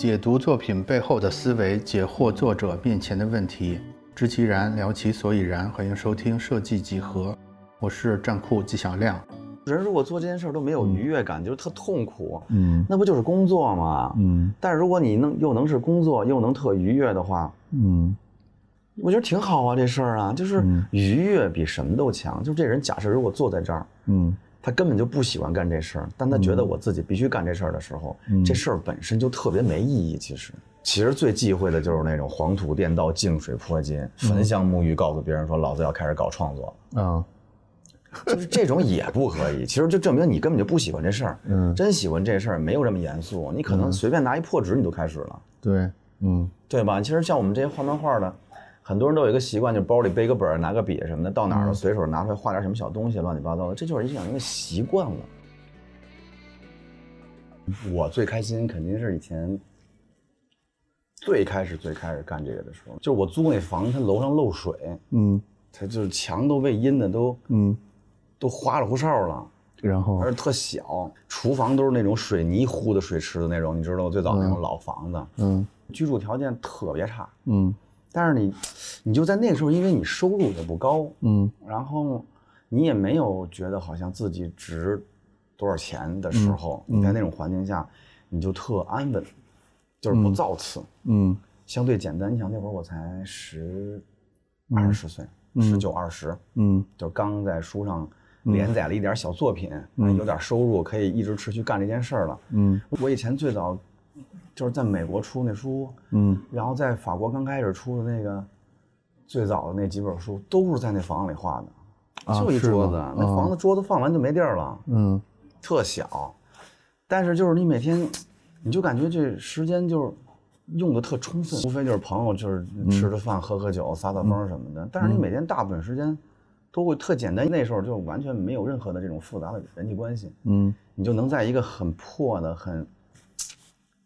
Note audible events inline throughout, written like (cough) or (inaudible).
解读作品背后的思维，解惑作者面前的问题，知其然，聊其所以然。欢迎收听设计几何，我是战库纪晓亮。人如果做这件事儿都没有愉悦感，就是特痛苦，嗯那不就是工作吗？嗯但是如果你能又能是工作，又能特愉悦的话，嗯我觉得挺好啊，这事儿啊，就是愉悦比什么都强。就这人假设如果坐在这儿，嗯他根本就不喜欢干这事儿，但他觉得我自己必须干这事儿的时候，这事儿本身就特别没意义。其实，其实最忌讳的就是那种黄土垫道、净水泼金、焚香沐浴，告诉别人说老子要开始搞创作，啊 (laughs) 就是这种也不可以。其实就证明你根本就不喜欢这事儿。嗯真喜欢这事儿没有这么严肃，你可能随便拿一破纸你就开始了，对嗯对吧？其实像我们这些画漫画的。很多人都有一个习惯，就包里背个本儿，拿个笔什么的，到哪儿了随手拿出来画点什么小东西，乱七八糟的，这就是养成一个习惯了。我最开心肯定是以前最开始最开始干这个的时候，就是我租那房子，它楼上漏水，嗯。它就是墙都被阴的都嗯，都花里胡哨了，然后而且特小，厨房都是那种水泥糊的水池的那种，你知道最早那种老房子，嗯。居住条件特别差。嗯但是你，你就在那个时候，因为你收入也不高，嗯。然后你也没有觉得好像自己值多少钱的时候，你在那种环境下，你就特安稳，就是不造次，嗯。相对简单。你想那会儿我才十二十岁，十九二十，嗯。就刚在书上连载了一点小作品，有点收入，可以一直持续干这件事儿了。嗯。我以前最早就是在美国出那书，嗯。然后在法国刚开始出的那个最早的那几本书，都是在那房子里画的，啊就一桌子，那房子桌子放完就没地儿了，嗯。特小。但是就是你每天，你就感觉这时间就是用的特充分，无非就是朋友就是吃吃饭、喝喝酒、撒撒疯什么的。但是你每天大部分时间都会特简单，那时候就完全没有任何的这种复杂的人际关系，嗯。你就能在一个很破的、很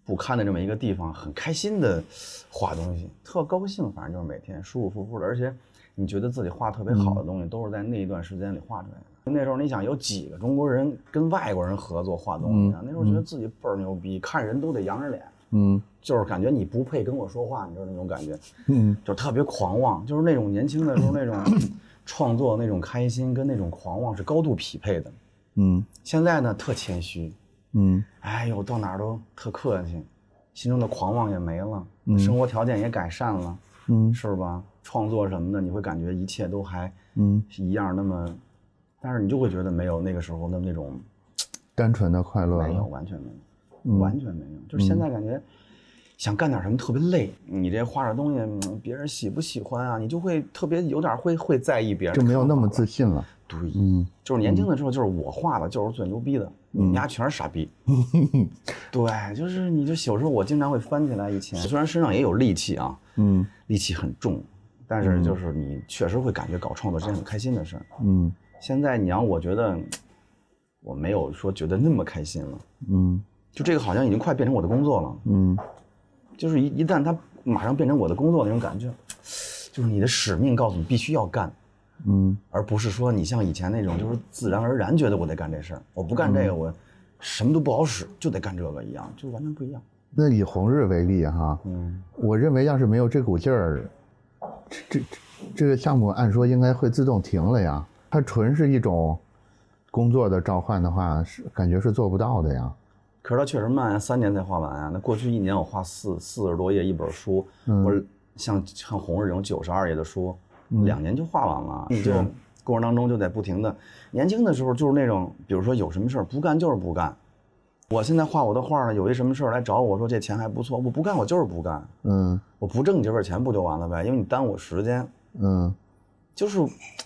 不堪的这么一个地方，很开心的画东西，特高兴，反正就是每天舒舒服服的，而且你觉得自己画特别好的东西，都是在那一段时间里画出来的。那时候你想有几个中国人跟外国人合作画东西啊？那时候觉得自己倍儿牛逼，看人都得扬着脸，嗯就是感觉你不配跟我说话，你知道那种感觉，嗯就特别狂妄，就是那种年轻的时候那种 (coughs) 创作那种开心跟那种狂妄是高度匹配的。嗯现在呢，特谦虚，嗯哎呦，到哪儿都特客气，心中的狂妄也没了，生活条件也改善了，嗯是吧？创作什么的，你会感觉一切都还嗯，一样那么，但是你就会觉得没有那个时候的那种，(tsk) 单纯的快乐没有，完全没有，完全没有。就是现在感觉想干点什么特别累，你这画的东西，嗯别人喜不喜欢啊？你就会特别有点会会在意别人，就没有那么自。信了。对，嗯。就是年轻的时候，就是我画的就是最牛逼的，你们家全是傻逼。(laughs) 对，就是你就有时候我经常会翻起来以前，虽然身上也有戾气啊，嗯。戾气很重，但是就是你确实会感觉搞创作是件很开心的事儿。嗯。现在你让我觉得，我没有说觉得那么开心了，嗯。就这个好像已经快变成我的工作了，嗯。就是一一旦它马上变成我的工作那种感觉，就是你的使命告诉你必须要干。嗯而不是说你像以前那种，就是自然而然觉得我得干这事儿，我不干这个，我什么都不好使，就得干这个一样，就完全不一样。那以红日为例哈，嗯，我认为要是没有这股劲儿，这这这个项目按说应该会自动停了呀。它纯是一种工作的召唤的话，是感觉是做不到的呀。可是它确实慢呀，三年才画完啊。那过去一年我画四四十多页一本书，或者像像红日这种九十二页的书，两年就画完了。你就过程当中就得不停的，年轻的时候就是那种，比如说有什么事儿不干就是不干。我现在画我的画呢，有一什么事儿来找我说这钱还不错，我不干我就是不干，嗯我不挣你这份钱不就完了呗？因为你耽误我时间。嗯就是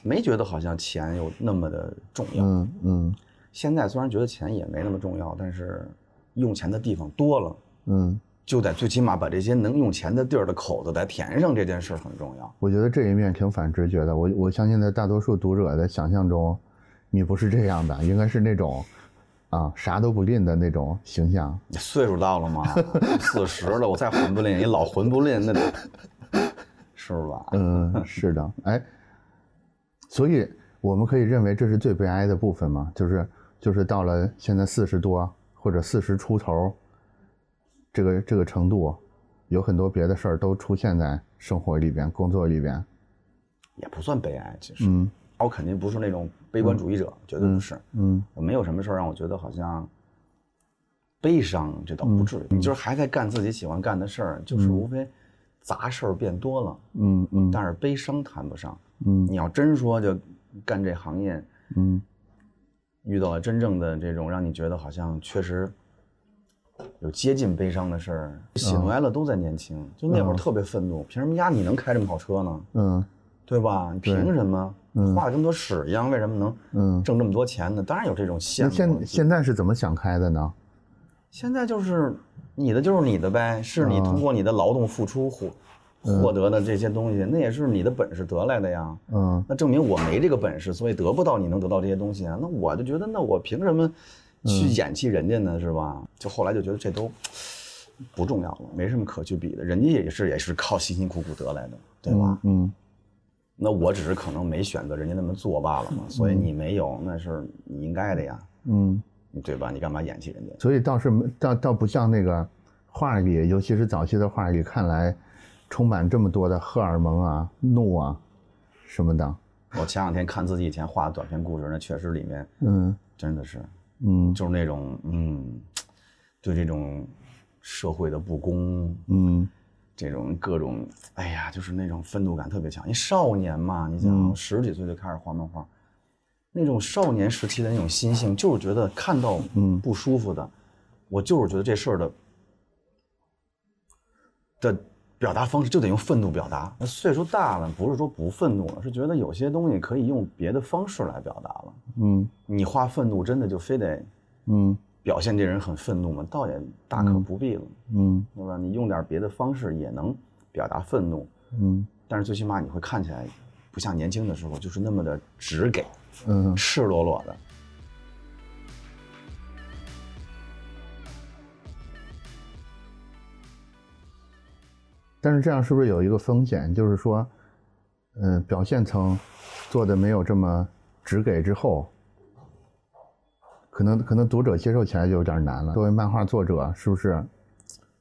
没觉得好像钱有那么的重要。嗯嗯现在虽然觉得钱也没那么重要，但是用钱的地方多了，嗯，就得最起码把这些能用钱的地儿的口子得填上，这件事儿很重要。我觉得这一面挺反直觉的。我我相信在大多数读者的想象中，你不是这样的，应该是那种啊啥都不吝的那种形象。你岁数到了吗？四十了，我再混不吝，你老混不吝，那得是吧？(laughs) 嗯，是的，哎，所以我们可以认为这是最悲哀的部分嘛，就是就是到了现在四十多或者四十出头，这个这个程度，有很多别的事儿都出现在生活里边、工作里边。也不算悲哀，其实。嗯我肯定不是那种悲观主义者，绝对不是。嗯我没有什么事儿让我觉得好像悲伤，这倒不至于。你就是还在干自己喜欢干的事儿，就是无非杂事儿变多了，嗯嗯但是悲伤谈不上。嗯你要真说就干这行业，嗯遇到了真正的这种让你觉得好像确实有接近悲伤的事儿，喜怒哀乐都在年轻，就那会儿特别愤怒，凭什么呀你能开这么好车呢？嗯对吧？你凭什么？花了这么多屎一样，为什么能嗯。挣这么多钱呢？当然有这种羡那慕。现现在是怎么想开的呢？现在就是你的就是你的呗，是你通过你的劳动付出获获得的这些东西，那也是你的本事得来的呀。嗯那证明我没这个本事，所以得不到你能得到这些东西啊。那我就觉得，那我凭什么去演戏人家呢？是吧？就后来就觉得这都不重要了，没什么可去比的。人家也是也是靠辛辛苦苦得来的，对吧？嗯那我只是可能没选择人家那么做罢了嘛。所以你没有，那是你应该的呀，嗯，对吧？你干嘛演戏人家？所以倒是倒倒不像那个画里，尤其是早期的画里看来，充满这么多的荷尔蒙啊、怒啊什么的。我前两天看自己以前画的短篇故事，那确实里面嗯真的是，嗯。就是那种嗯，对这种社会的不公，嗯。这种各种，哎呀，就是那种愤怒感特别强。因为少年嘛，你想十几岁就开始画漫画，那种少年时期的那种心性，就是觉得看到嗯。不舒服的，我就是觉得这事儿的的表达方式就得用愤怒表达。那岁数大了，不是说不愤怒了，是觉得有些东西可以用别的方式来表达了。嗯你画愤怒，真的就非得嗯表现这人很愤怒吗？倒也大可不必了。嗯对吧？你用点别的方式也能表达愤怒，嗯但是最起码你会看起来不像年轻的时候就是那么的直给、嗯赤裸裸的。但是这样是不是有一个风险？就是说，嗯、表现层做的没有这么直给之后，可能可能读者接受起来就有点难了。作为漫画作者，是不是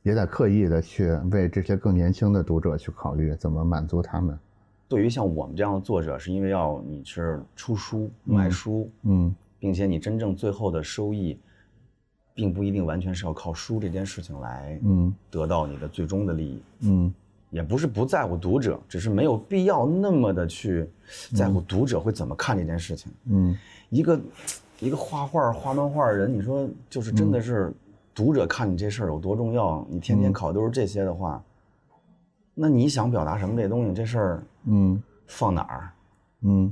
也得刻意的去为这些更年轻的读者去考虑，怎么满足他们？对于像我们这样的作者，是因为要你是出书、卖书，嗯并且你真正最后的收益，并不一定完全是要靠书这件事情来嗯得到你的最终的利益。嗯也不是不在乎读者，只是没有必要那么的去在乎读者会怎么看这件事情。嗯一个一个画画画漫画的人，你说就是真的是读者看你这事儿有多重要？你天天考都是这些的话，那你想表达什么这东西？这事儿嗯放哪儿？嗯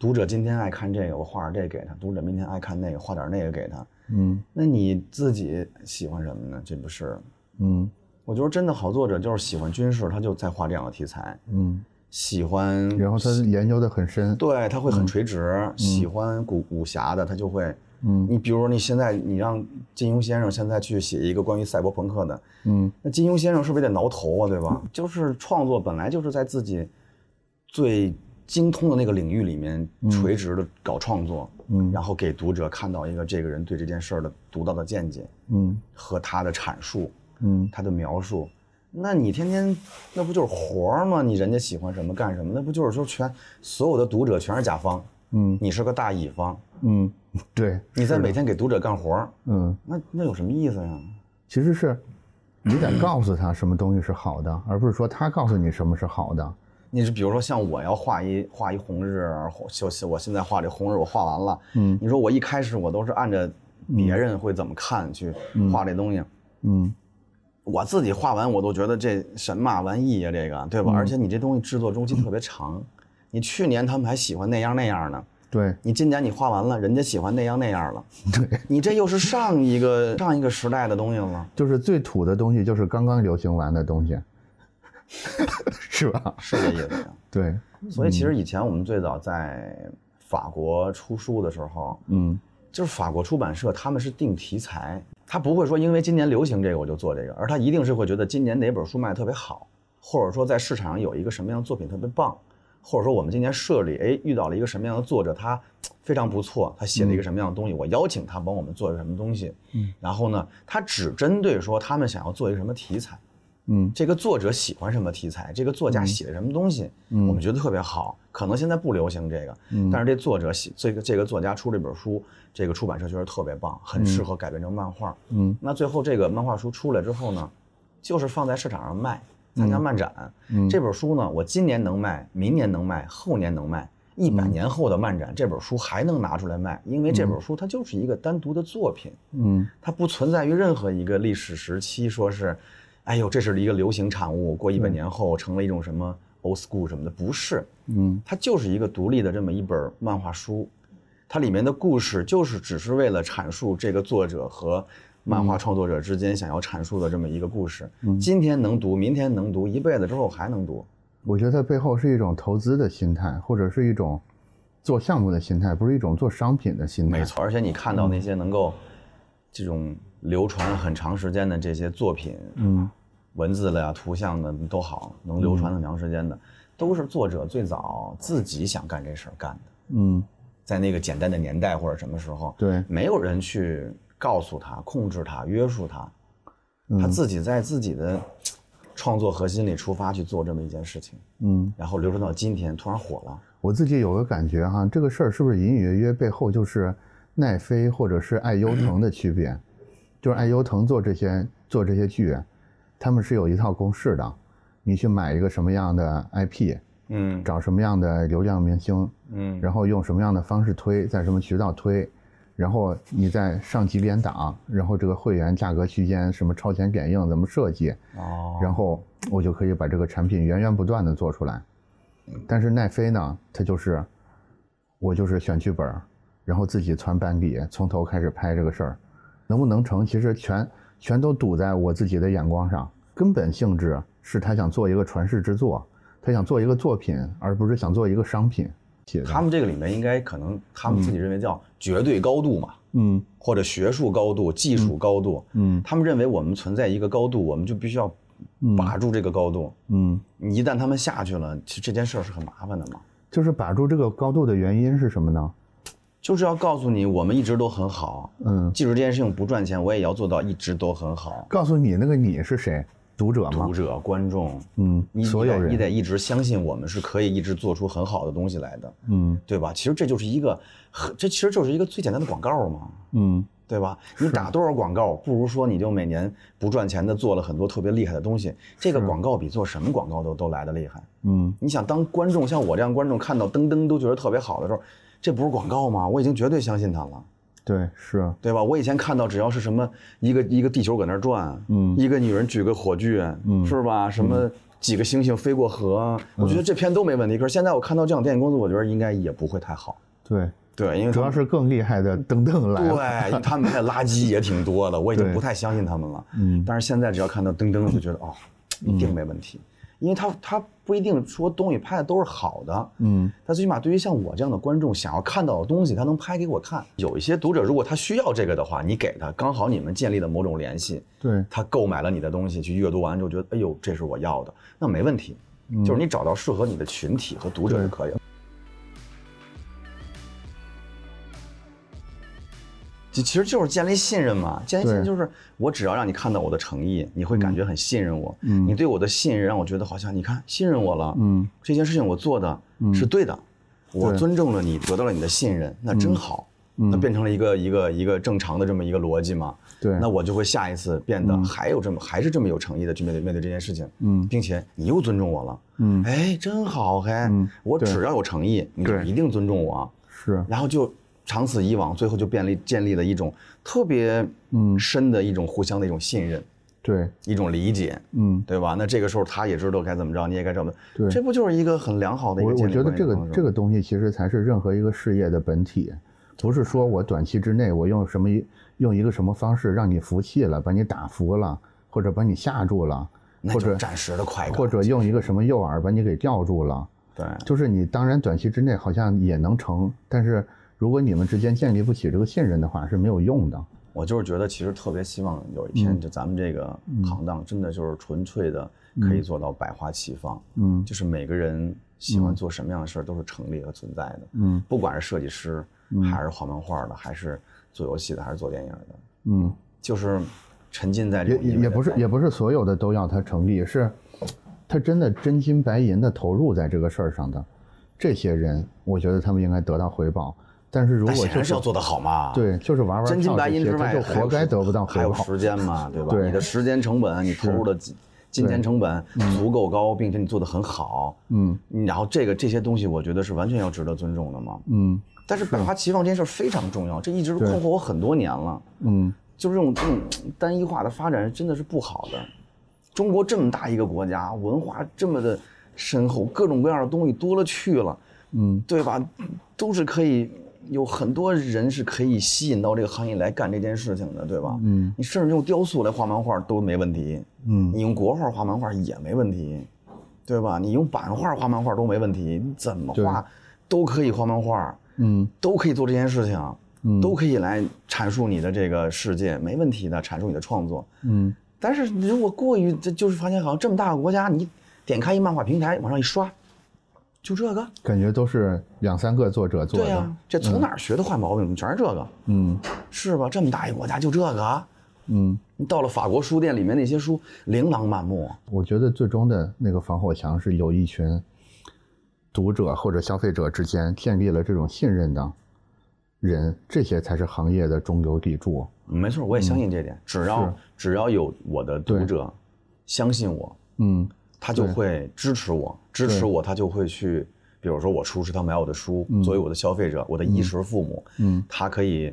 读者今天爱看这个，我画点这给他；读者明天爱看那个，画点那个给他。嗯那你自己喜欢什么呢？这不是？嗯我觉得真的好作者就是喜欢军事，他就在画这样的题材；嗯，喜欢然后他研究的很深。对，他会很垂直。喜欢古武侠的，他就会，嗯你比如说你现在你让金庸先生现在去写一个关于赛博朋克的，嗯那金庸先生是不是得挠头啊，对吧？就是创作本来就是在自己最精通的那个领域里面垂直的搞创作，嗯然后给读者看到一个这个人对这件事儿的独到的见解嗯和他的阐述，嗯他的描述。那你天天那不就是活儿吗？你人家喜欢什么干什么？那不就是说全所有的读者全是甲方，嗯你是个大乙方，嗯，对，你在每天给读者干活儿，嗯。那那有什么意思呀？其实是你得告诉他什么东西是好的，而不是说他告诉你什么是好的。你是比如说像我要画一画一红日，红就我现在画这红日，我画完了，嗯你说我一开始我都是按着别人会怎么看去画这东西，嗯。我自己画完我都觉得这神马玩意呀，这个对吧？而且你这东西制作周期特别长，你去年他们还喜欢那样那样呢，对。你今年你画完了，人家喜欢那样那样了，对。你这又是上一个上一个时代的东西了，就是最土的东西，就是刚刚流行完的东西，(laughs) 是吧？是这意思呀。对，所以其实以前我们最早在法国出书的时候，嗯就是法国出版社他们是定题材，他不会说因为今年流行这个我就做这个，而他一定是会觉得今年哪本书卖的特别好，或者说在市场上有一个什么样的作品特别棒，或者说我们今年社里哎遇到了一个什么样的作者，他非常不错，他写了一个什么样的东西，我邀请他帮我们做一个什么东西，嗯，然后呢，他只针对说他们想要做一个什么题材。嗯这个作者喜欢什么题材，这个作家写什么东西，嗯我们觉得特别好。可能现在不流行这个，嗯但是这作者写这个这个作家出这本书，这个出版社觉得特别棒，很适合改编成漫画。嗯，那最后这个漫画书出来之后呢，就是放在市场上卖，参加漫展。嗯这本书呢，我今年能卖，明年能卖，后年能卖。一百年后的漫展，这本书还能拿出来卖，因为这本书它就是一个单独的作品。嗯它不存在于任何一个历史时期，说是，哎呦，这是一个流行产物，过一百年后成了一种什么 old school 什么的，不是，嗯它就是一个独立的这么一本漫画书，它里面的故事就是只是为了阐述这个作者和漫画创作者之间想要阐述的这么一个故事。今天能读，明天能读，一辈子之后还能读。我觉得它背后是一种投资的心态，或者是一种做项目的心态，不是一种做商品的心态。没错，而且你看到那些能够这种流传很长时间的这些作品，嗯文字的呀、图像的都好，能流传很长时间的，都是作者最早自己想干这事儿干的，嗯，在那个简单的年代或者什么时候，对，没有人去告诉他、控制他、约束他，嗯他自己在自己的创作核心里出发去做这么一件事情，嗯，然后流传到今天，突然火了。我自己有个感觉哈，这个事儿是不是隐隐约约背后就是奈飞或者是爱优腾的区别？就是爱优腾做这些做这些剧，他们是有一套公式的，你去买一个什么样的 IP，嗯。找什么样的流量明星，嗯。然后用什么样的方式推，在什么渠道推，然后你再上几点档，然后这个会员价格区间什么超前点映怎么设计，哦，然后我就可以把这个产品源源不断的做出来。但是奈飞呢，它就是我就是选剧本儿，然后自己攒班底，从头开始拍这个事儿，能不能成，其实全全都堵在我自己的眼光上。根本性质是他想做一个传世之作，他想做一个作品，而不是想做一个商品。他们这个里面应该可能他们自己认为叫绝对高度嘛，嗯或者学术高度、技术高度，嗯他们认为我们存在一个高度，我们就必须要把住这个高度。嗯，一旦他们下去了，其实这件事儿是很麻烦的嘛。就是把住这个高度的原因是什么呢？就是要告诉你，我们一直都很好。嗯，记住这件事情不赚钱，我也要做到一直都很好。告诉你那个你是谁？读者吗读？者、观众，嗯，你所有人，你得一直相信我们是可以一直做出很好的东西来的，嗯对吧？其实这就是一个很，这其实就是一个最简单的广告嘛。嗯对吧？你打多少广告，不如说你就每年不赚钱的做了很多特别厉害的东西。这个广告比做什么广告都都来的厉害。嗯你想当观众，像我这样观众看到噔噔都觉得特别好的时候，这不是广告吗？我已经绝对相信他了，对，是，对吧？我以前看到只要是什么一个一个地球搁那儿转，嗯一个女人举个火炬，嗯是吧？什么几个星星飞过河，我觉得这片都没问题。可是现在我看到这样电影公司，我觉得应该也不会太好。对，对，因为主要是更厉害的等等来了。对，他们的垃圾也挺多的，我已经不太相信他们了。嗯但是现在只要看到噔噔，我就觉得哦，一定没问题，因为他他不一定说东西拍的都是好的，嗯。他最起码对于像我这样的观众想要看到的东西，他能拍给我看。有一些读者如果他需要这个的话，你给他，刚好你们建立了某种联系，对，他购买了你的东西，去阅读完之后觉得哎呦这是我要的，那没问题，就是你找到适合你的群体和读者就可以了。其其实就是建立信任嘛，建立信任就是我只要让你看到我的诚意，你会感觉很信任我。你对我的信任让我觉得好像你看信任我了，嗯。这件事情我做的是对的，我尊重了你，得到了你的信任，那真好。那变成了一个一个一个正常的这么一个逻辑嘛？对。那我就会下一次变得还有这么还是这么有诚意的去面对面对这件事情，嗯。并且你又尊重我了，嗯。哎，真好嘿，我只要有诚意，你就一定尊重我，是，然后就长此以往，最后就建立建立了一种特别嗯。深的一种互相的一种信任，对，一种理解，嗯，对吧？那这个时候他也知道该怎么着，你也该怎么，对。这不就是一个很良好的一我我觉得这个这个东西其实才是任何一个事业的本体，不是说我短期之内我用什么用一个什么方式让你服气了，把你打服了，或者把你吓住了，或者暂时的快感，或者用一个什么诱饵把你给吊住了。对，就是你当然短期之内好像也能成，但是如果你们之间建立不起这个信任的话是没有用的。我就是觉得，其实特别希望有一天，就咱们这个行当真的就是纯粹的可以做到百花齐放。嗯就是每个人喜欢做什么样的事儿都是成立和存在的。嗯不管是设计师，还是画漫画的，还是做游戏的，还是做电影的，嗯，就是沉浸在这也也也不是也不是所有的都要它成立，是他真的真金白银的投入在这个事儿上的，这些人，我觉得他们应该得到回报。但是如果就是显然是要做得好嘛。。对，就是玩玩真金白银之外，就活该得不到。还有时间嘛，对吧？对你的时间成本，你投入的金金钱成本足够高，并且你做得很好，嗯然后这个这些东西，我觉得是完全要值得尊重的嘛。嗯但是百花齐放这件事非常重要，这一直困惑我很多年了。嗯就是这种这种单一化的发展真的是不好的。中国这么大一个国家，文化这么的深厚，各种各样的东西多了去了，嗯对吧？都是可以有很多人是可以吸引到这个行业来干这件事情的，对吧？嗯你甚至用雕塑来画漫画都没问题，嗯你用国画画漫画也没问题，对吧？你用版画画漫画都没问题，你怎么画都可以画漫画，嗯都可以做这件事情。嗯都可以来阐述你的这个世界，没问题的，阐述你的创作。嗯但是如果过于，这就是发现好像这么大个国家，你点开一漫画平台往上一刷，就这个，感觉都是两三个作者做的对呀、的。这从哪儿学的坏毛病？全是这个，嗯是吧？这么大一个国家就这个，嗯，你到了法国书店里面那些书琳琅满目，我觉得最终的那个防火墙是有一群读者或者消费者之间建立了这种信任的人，这些才是行业的中流砥柱。没错，我也相信这点。只要只要有我的读者相信我，嗯他就会支持我，支持我，他就会去，比如说我出食堂买我的书，作为我的消费者，我的衣食父母，嗯，他可以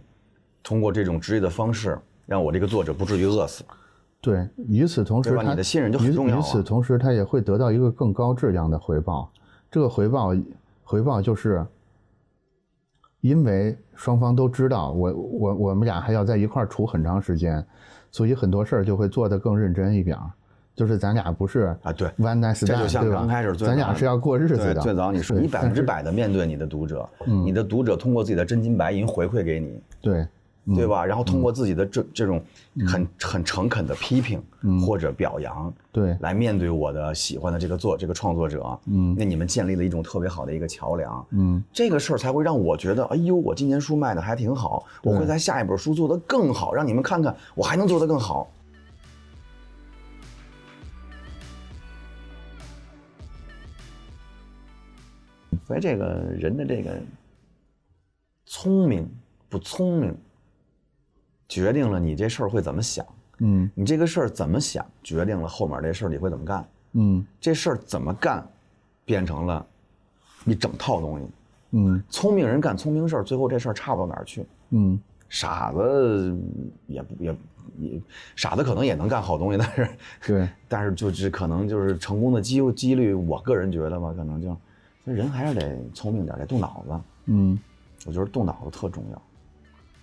通过这种职业的方式，让我这个作者不至于饿死。对，与此同时对吧，你的信任就很重要啊与此同时，他也会得到一个更高质量的回报。这个回报，回报就是，因为双方都知道，我我我们俩还要在一块儿处很长时间，所以很多事儿就会做得更认真一点儿。就是咱俩不是啊对 one night 这就像刚开始最早咱俩是要过日子，的。最早你说你百分之百的面对你的读者，你的读者通过自己的真金白银回馈给你，对，对吧？然后通过自己的这这种很很诚恳的批评或者表扬，对来面对我的喜欢的这个作这个创作者，嗯，那你们建立了一种特别好的一个桥梁，嗯，这个事儿才会让我觉得，哎呦，我今年书卖的还挺好，我会在下一本书做得更好，让你们看看我还能做得更好。所以这个人的这个聪明不聪明，决定了你这事儿会怎么想。嗯你这个事儿怎么想，决定了后面这事儿你会怎么干。嗯这事儿怎么干，变成了一整套东西。嗯聪明人干聪明事儿，最后这事儿差不到哪儿去。嗯傻子也不也也，傻子可能也能干好东西，但是对，但是就是可能就是成功的机几率，我个人觉得吧，可能就，所以人还是得聪明点，得动脑子。嗯我觉得动脑子特重要，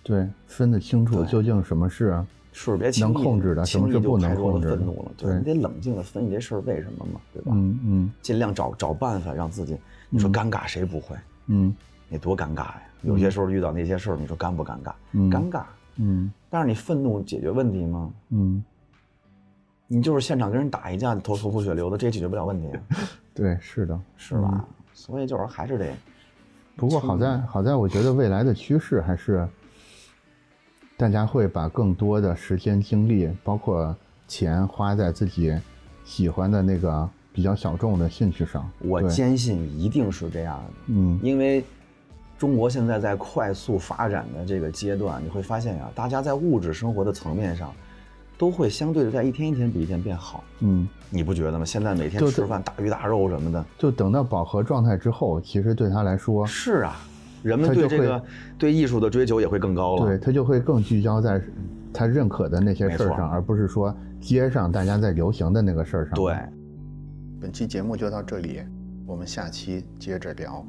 对，分得清楚究竟什么是是别轻易能控制的什么是轻易就不能控制愤怒了，对你得冷静的分析这事儿为什么嘛，对吧？嗯嗯尽量找找办法让自己，你说尴尬谁不会？嗯你多尴尬呀！有些时候遇到那些事儿，你说尴不尴尬？嗯尴尬。嗯但是你愤怒解决问题吗？嗯，你就是现场跟人打一架，头头破血流的，这也解决不了问题，对，是的。是吧？所以就是还是得，不过好在好在，我觉得未来的趋势还是，大家会把更多的时间精力，包括钱花在自己喜欢的那个比较小众的兴趣上。我坚信一定是这样的，嗯因为中国现在在快速发展的这个阶段，你会发现呀，大家在物质生活的层面上，都会相对的在一天一天比一天变好，嗯，你不觉得吗？现在每天就吃饭大鱼大肉什么的，就等到饱和状态之后，其实对他来说，是啊，人们对这个对艺术的追求也会更高了。对他就会更聚焦在他认可的那些事儿上，而不是说街上大家在流行的那个事儿上。对。本期节目就到这里，我们下期接着聊。